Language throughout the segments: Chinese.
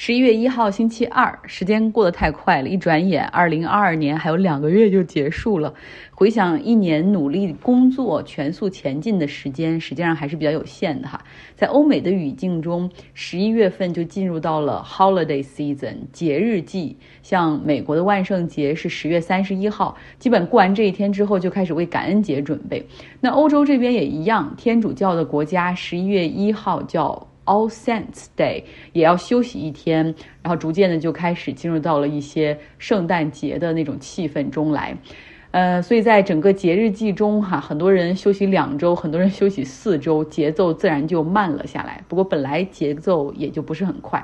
十一月一号，星期二，时间过得太快了，一转眼，二零二二年还有两个月就结束了。回想一年努力工作、全速前进的时间，实际上还是比较有限的哈。在欧美的语境中，十一月份就进入到了 holiday season 节日季，像美国的万圣节是十月三十一号，基本过完这一天之后，就开始为感恩节准备。那欧洲这边也一样，天主教的国家十一月一号叫。All Saints Day 也要休息一天，然后逐渐的就开始进入到了一些圣诞节的那种气氛中来，呃，所以在整个节日季中哈，很多人休息两周，很多人休息四周，节奏自然就慢了下来。不过本来节奏也就不是很快。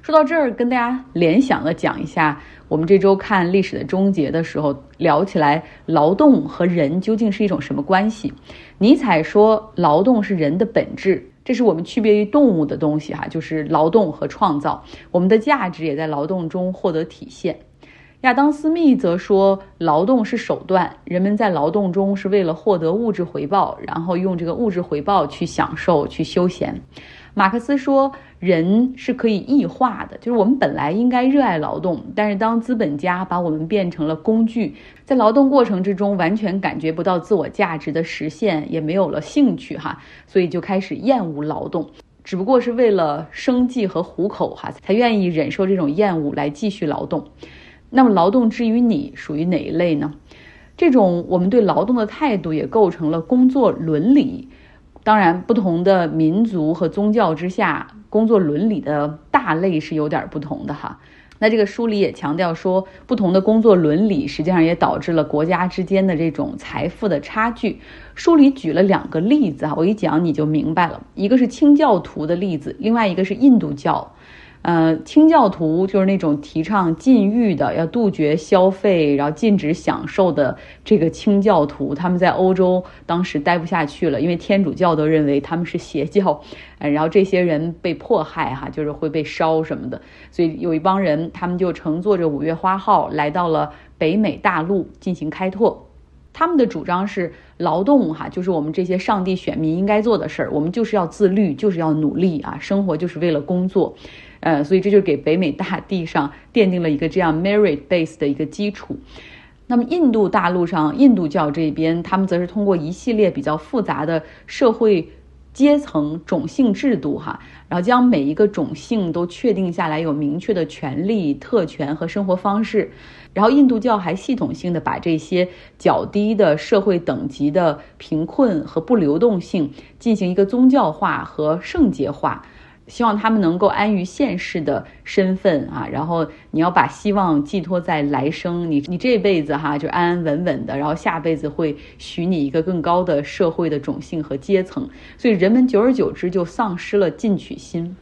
说到这儿，跟大家联想的讲一下，我们这周看历史的终结的时候聊起来，劳动和人究竟是一种什么关系？尼采说，劳动是人的本质。这是我们区别于动物的东西哈，就是劳动和创造，我们的价值也在劳动中获得体现。亚当·斯密则说，劳动是手段，人们在劳动中是为了获得物质回报，然后用这个物质回报去享受、去休闲。马克思说。人是可以异化的，就是我们本来应该热爱劳动，但是当资本家把我们变成了工具，在劳动过程之中完全感觉不到自我价值的实现，也没有了兴趣哈，所以就开始厌恶劳动，只不过是为了生计和糊口哈，才愿意忍受这种厌恶来继续劳动。那么劳动之于你属于哪一类呢？这种我们对劳动的态度也构成了工作伦理。当然，不同的民族和宗教之下，工作伦理的大类是有点不同的哈。那这个书里也强调说，不同的工作伦理实际上也导致了国家之间的这种财富的差距。书里举了两个例子啊，我一讲你就明白了。一个是清教徒的例子，另外一个是印度教。呃，清教徒就是那种提倡禁欲的，要杜绝消费，然后禁止享受的这个清教徒，他们在欧洲当时待不下去了，因为天主教都认为他们是邪教，呃，然后这些人被迫害哈，就是会被烧什么的，所以有一帮人，他们就乘坐着五月花号来到了北美大陆进行开拓。他们的主张是劳动哈，就是我们这些上帝选民应该做的事儿，我们就是要自律，就是要努力啊，生活就是为了工作。呃，所以这就给北美大地上奠定了一个这样 merit base 的一个基础。那么印度大陆上，印度教这边，他们则是通过一系列比较复杂的社会阶层种姓制度，哈，然后将每一个种姓都确定下来，有明确的权利、特权和生活方式。然后印度教还系统性的把这些较低的社会等级的贫困和不流动性进行一个宗教化和圣洁化。希望他们能够安于现世的身份啊，然后你要把希望寄托在来生，你你这辈子哈就安安稳稳的，然后下辈子会许你一个更高的社会的种姓和阶层，所以人们久而久之就丧失了进取心。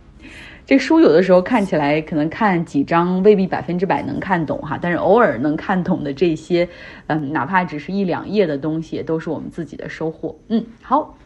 这书有的时候看起来可能看几章未必百分之百能看懂哈，但是偶尔能看懂的这些，嗯，哪怕只是一两页的东西，都是我们自己的收获。嗯，好。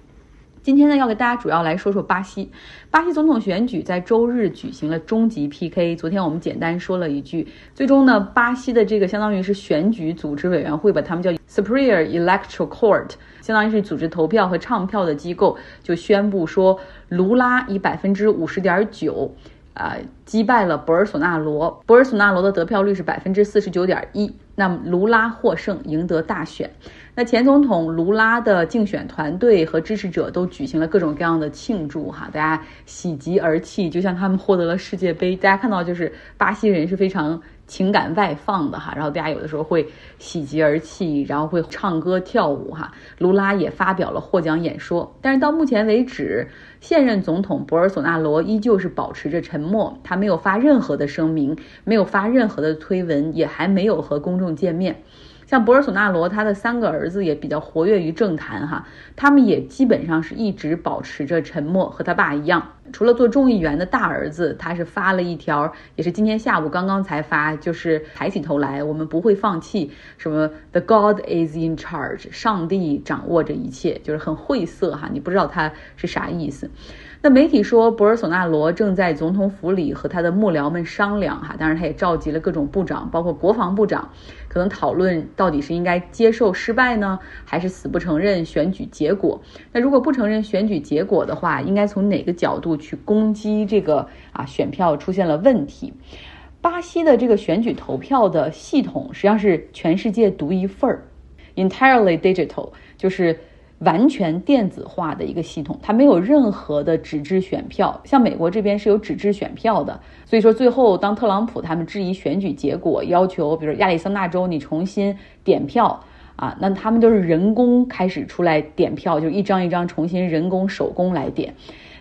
今天呢，要给大家主要来说说巴西。巴西总统选举在周日举行了终极 PK。昨天我们简单说了一句，最终呢，巴西的这个相当于是选举组织委员会，把他们叫 Superior Electoral Court，相当于是组织投票和唱票的机构，就宣布说，卢拉以百分之五十点九，啊，击败了博尔索纳罗。博尔索纳罗的得票率是百分之四十九点一，那么卢拉获胜，赢得大选。那前总统卢拉的竞选团队和支持者都举行了各种各样的庆祝，哈，大家喜极而泣，就像他们获得了世界杯。大家看到，就是巴西人是非常情感外放的，哈，然后大家有的时候会喜极而泣，然后会唱歌跳舞，哈。卢拉也发表了获奖演说，但是到目前为止，现任总统博尔索纳罗依旧是保持着沉默，他没有发任何的声明，没有发任何的推文，也还没有和公众见面。像博尔索纳罗，他的三个儿子也比较活跃于政坛哈，他们也基本上是一直保持着沉默，和他爸一样。除了做众议员的大儿子，他是发了一条，也是今天下午刚刚才发，就是抬起头来，我们不会放弃。什么 The God is in charge，上帝掌握着一切，就是很晦涩哈，你不知道他是啥意思。那媒体说，博尔索纳罗正在总统府里和他的幕僚们商量哈，当然他也召集了各种部长，包括国防部长，可能讨论到底是应该接受失败呢，还是死不承认选举结果。那如果不承认选举结果的话，应该从哪个角度去攻击这个啊选票出现了问题？巴西的这个选举投票的系统实际上是全世界独一份儿，entirely digital，就是。完全电子化的一个系统，它没有任何的纸质选票。像美国这边是有纸质选票的，所以说最后当特朗普他们质疑选举结果，要求比如亚利桑那州你重新点票啊，那他们都是人工开始出来点票，就一张一张重新人工手工来点。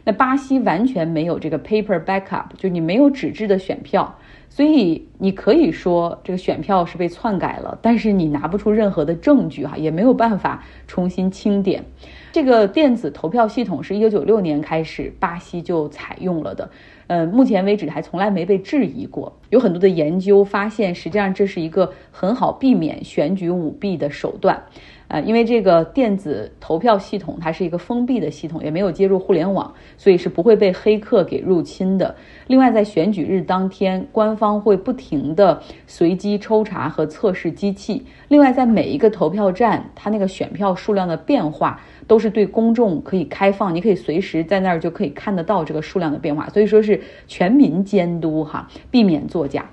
那巴西完全没有这个 paper backup，就你没有纸质的选票。所以你可以说这个选票是被篡改了，但是你拿不出任何的证据哈，也没有办法重新清点。这个电子投票系统是一九九六年开始巴西就采用了的，呃，目前为止还从来没被质疑过。有很多的研究发现，实际上这是一个很好避免选举舞弊的手段。呃，因为这个电子投票系统它是一个封闭的系统，也没有接入互联网，所以是不会被黑客给入侵的。另外，在选举日当天，官方会不停的随机抽查和测试机器。另外，在每一个投票站，它那个选票数量的变化都是对公众可以开放，你可以随时在那儿就可以看得到这个数量的变化，所以说是全民监督哈，避免作假。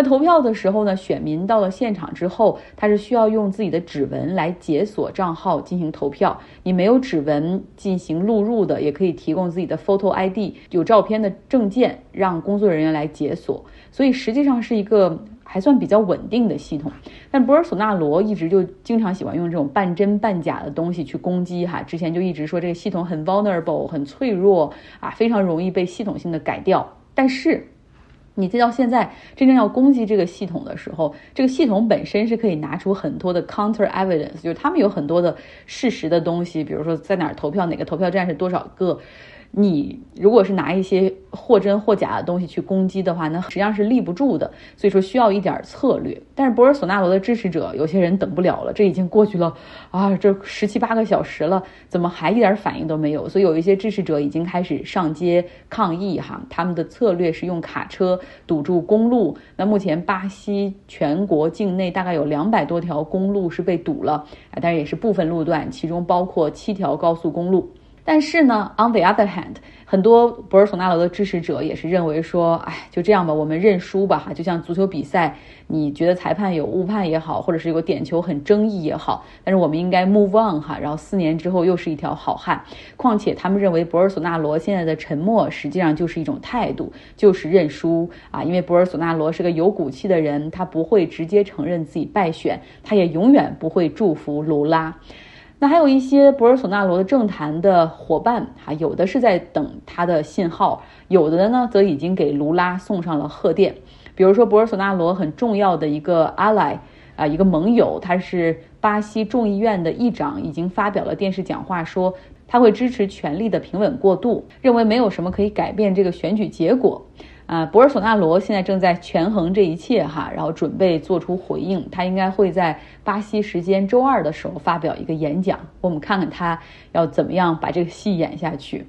那投票的时候呢，选民到了现场之后，他是需要用自己的指纹来解锁账号进行投票。你没有指纹进行录入的，也可以提供自己的 photo ID 有照片的证件，让工作人员来解锁。所以实际上是一个还算比较稳定的系统。但博尔索纳罗一直就经常喜欢用这种半真半假的东西去攻击哈，之前就一直说这个系统很 vulnerable 很脆弱啊，非常容易被系统性的改掉。但是。你再到现在真正要攻击这个系统的时候，这个系统本身是可以拿出很多的 counter evidence，就是他们有很多的事实的东西，比如说在哪儿投票，哪个投票站是多少个。你如果是拿一些或真或假的东西去攻击的话，那实际上是立不住的。所以说需要一点策略。但是博尔索纳罗的支持者有些人等不了了，这已经过去了啊，这十七八个小时了，怎么还一点反应都没有？所以有一些支持者已经开始上街抗议哈。他们的策略是用卡车堵住公路。那目前巴西全国境内大概有两百多条公路是被堵了啊，但是也是部分路段，其中包括七条高速公路。但是呢，on the other hand，很多博尔索纳罗的支持者也是认为说，哎，就这样吧，我们认输吧，哈，就像足球比赛，你觉得裁判有误判也好，或者是有个点球很争议也好，但是我们应该 move on 哈，然后四年之后又是一条好汉。况且他们认为博尔索纳罗现在的沉默实际上就是一种态度，就是认输啊，因为博尔索纳罗是个有骨气的人，他不会直接承认自己败选，他也永远不会祝福卢拉。那还有一些博尔索纳罗的政坛的伙伴，哈，有的是在等他的信号，有的呢则已经给卢拉送上了贺电。比如说，博尔索纳罗很重要的一个 ally 啊，一个盟友，他是巴西众议院的议长，已经发表了电视讲话，说他会支持权力的平稳过渡，认为没有什么可以改变这个选举结果。啊，博尔索纳罗现在正在权衡这一切哈，然后准备做出回应。他应该会在巴西时间周二的时候发表一个演讲，我们看看他要怎么样把这个戏演下去。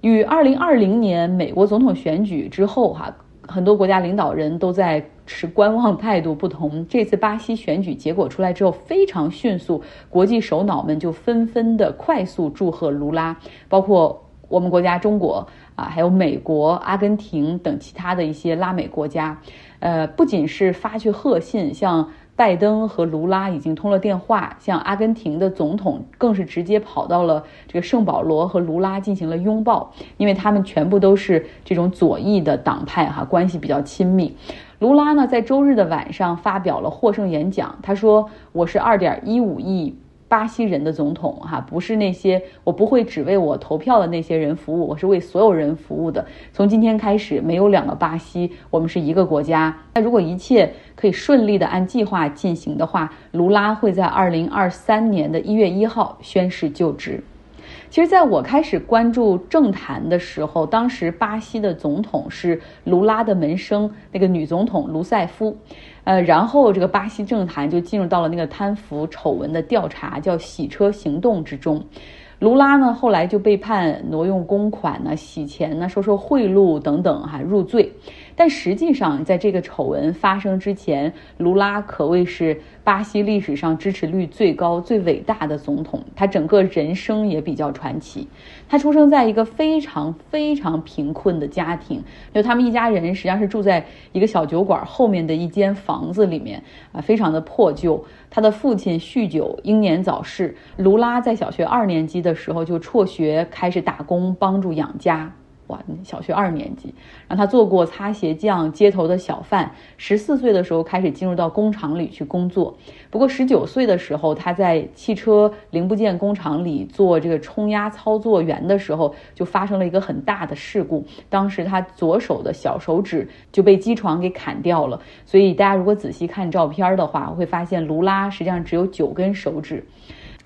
与二零二零年美国总统选举之后哈，很多国家领导人都在持观望态度不同。这次巴西选举结果出来之后，非常迅速，国际首脑们就纷纷的快速祝贺卢拉，包括我们国家中国。啊，还有美国、阿根廷等其他的一些拉美国家，呃，不仅是发去贺信，像拜登和卢拉已经通了电话，像阿根廷的总统更是直接跑到了这个圣保罗和卢拉进行了拥抱，因为他们全部都是这种左翼的党派哈，关系比较亲密。卢拉呢，在周日的晚上发表了获胜演讲，他说：“我是二点一五亿。”巴西人的总统哈，不是那些我不会只为我投票的那些人服务，我是为所有人服务的。从今天开始，没有两个巴西，我们是一个国家。那如果一切可以顺利的按计划进行的话，卢拉会在二零二三年的一月一号宣誓就职。其实，在我开始关注政坛的时候，当时巴西的总统是卢拉的门生，那个女总统卢塞夫。呃，然后这个巴西政坛就进入到了那个贪腐丑闻的调查，叫“洗车行动”之中。卢拉呢后来就被判挪用公款呢、洗钱呢、收受贿赂等等哈入罪。但实际上，在这个丑闻发生之前，卢拉可谓是巴西历史上支持率最高、最伟大的总统。他整个人生也比较传奇。他出生在一个非常非常贫困的家庭，就他们一家人实际上是住在一个小酒馆后面的一间房子里面啊，非常的破旧。他的父亲酗酒，英年早逝。卢拉在小学二年级的时候就辍学，开始打工帮助养家。哇，小学二年级，让他做过擦鞋匠、街头的小贩。十四岁的时候开始进入到工厂里去工作。不过十九岁的时候，他在汽车零部件工厂里做这个冲压操作员的时候，就发生了一个很大的事故。当时他左手的小手指就被机床给砍掉了。所以大家如果仔细看照片的话，会发现卢拉实际上只有九根手指。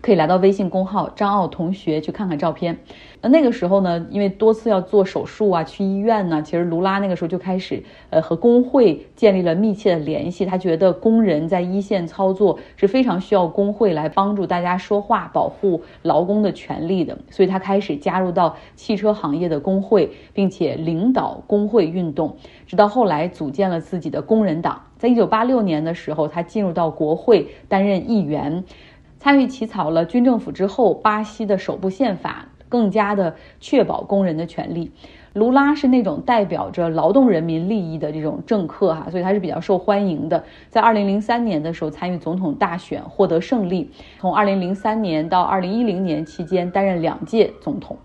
可以来到微信公号张奥同学去看看照片。那那个时候呢，因为多次要做手术啊，去医院呢，其实卢拉那个时候就开始呃和工会建立了密切的联系。他觉得工人在一线操作是非常需要工会来帮助大家说话，保护劳工的权利的。所以他开始加入到汽车行业的工会，并且领导工会运动，直到后来组建了自己的工人党。在一九八六年的时候，他进入到国会担任议员。参与起草了军政府之后，巴西的首部宪法，更加的确保工人的权利。卢拉是那种代表着劳动人民利益的这种政客哈，所以他是比较受欢迎的。在二零零三年的时候参与总统大选，获得胜利。从二零零三年到二零一零年期间担任两届总统。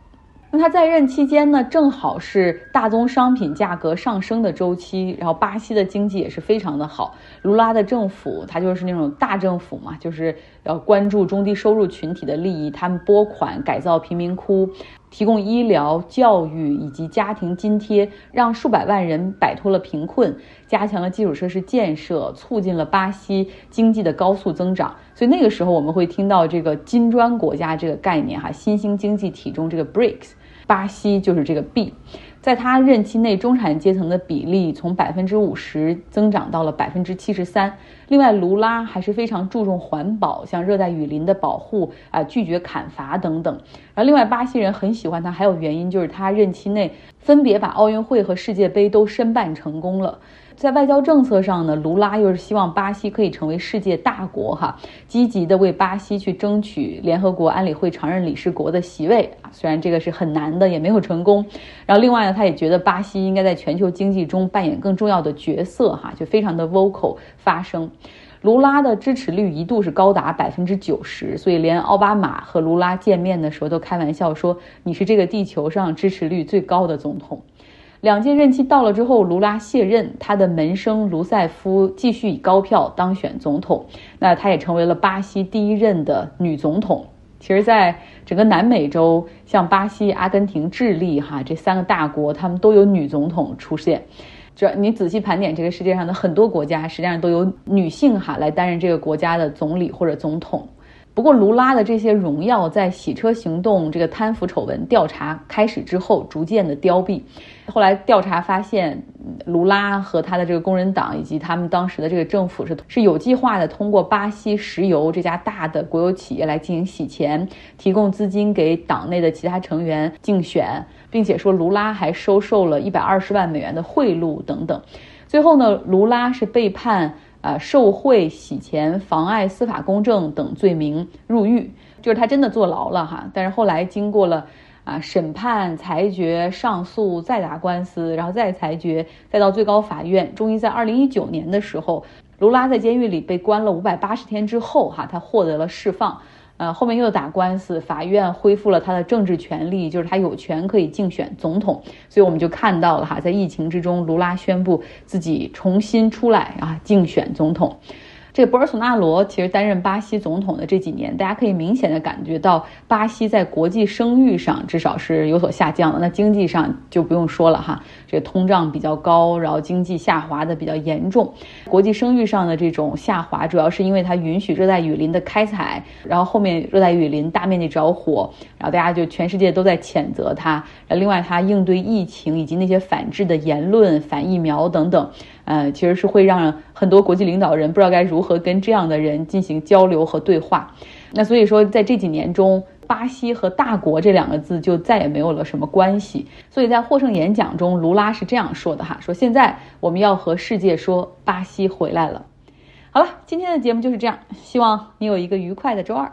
那他在任期间呢，正好是大宗商品价格上升的周期，然后巴西的经济也是非常的好。卢拉的政府，他就是那种大政府嘛，就是要关注中低收入群体的利益，他们拨款改造贫民窟，提供医疗、教育以及家庭津贴，让数百万人摆脱了贫困，加强了基础设施建设，促进了巴西经济的高速增长。所以那个时候我们会听到这个金砖国家这个概念哈，新兴经济体中这个 BRICS。巴西就是这个 B，在他任期内，中产阶层的比例从百分之五十增长到了百分之七十三。另外，卢拉还是非常注重环保，像热带雨林的保护啊，拒绝砍伐等等。然后，另外巴西人很喜欢他，还有原因就是他任期内分别把奥运会和世界杯都申办成功了。在外交政策上呢，卢拉又是希望巴西可以成为世界大国哈，积极的为巴西去争取联合国安理会常任理事国的席位啊，虽然这个是很难的，也没有成功。然后另外呢，他也觉得巴西应该在全球经济中扮演更重要的角色哈，就非常的 vocal 发声。卢拉的支持率一度是高达百分之九十，所以连奥巴马和卢拉见面的时候都开玩笑说：“你是这个地球上支持率最高的总统。”两届任期到了之后，卢拉卸任，他的门生卢塞夫继续以高票当选总统。那他也成为了巴西第一任的女总统。其实，在整个南美洲，像巴西、阿根廷、智利，哈这三个大国，他们都有女总统出现。这你仔细盘点这个世界上的很多国家，实际上都有女性哈来担任这个国家的总理或者总统。不过，卢拉的这些荣耀在洗车行动这个贪腐丑闻调查开始之后，逐渐的凋敝。后来调查发现，卢拉和他的这个工人党以及他们当时的这个政府是是有计划的，通过巴西石油这家大的国有企业来进行洗钱，提供资金给党内的其他成员竞选，并且说卢拉还收受了一百二十万美元的贿赂等等。最后呢，卢拉是被判。啊，受贿、洗钱、妨碍司法公正等罪名入狱，就是他真的坐牢了哈。但是后来经过了啊审判、裁决、上诉、再打官司，然后再裁决，再到最高法院，终于在二零一九年的时候，卢拉在监狱里被关了五百八十天之后哈，他获得了释放。呃，后面又打官司，法院恢复了他的政治权利，就是他有权可以竞选总统。所以我们就看到了哈，在疫情之中，卢拉宣布自己重新出来啊，竞选总统。这个博尔索纳罗其实担任巴西总统的这几年，大家可以明显的感觉到巴西在国际声誉上至少是有所下降的。那经济上就不用说了哈，这个通胀比较高，然后经济下滑的比较严重。国际声誉上的这种下滑，主要是因为它允许热带雨林的开采，然后后面热带雨林大面积着火，然后大家就全世界都在谴责它。另外，它应对疫情以及那些反制的言论、反疫苗等等。呃，其实是会让很多国际领导人不知道该如何跟这样的人进行交流和对话。那所以说，在这几年中，巴西和大国这两个字就再也没有了什么关系。所以在获胜演讲中，卢拉是这样说的哈：说现在我们要和世界说，巴西回来了。好了，今天的节目就是这样，希望你有一个愉快的周二。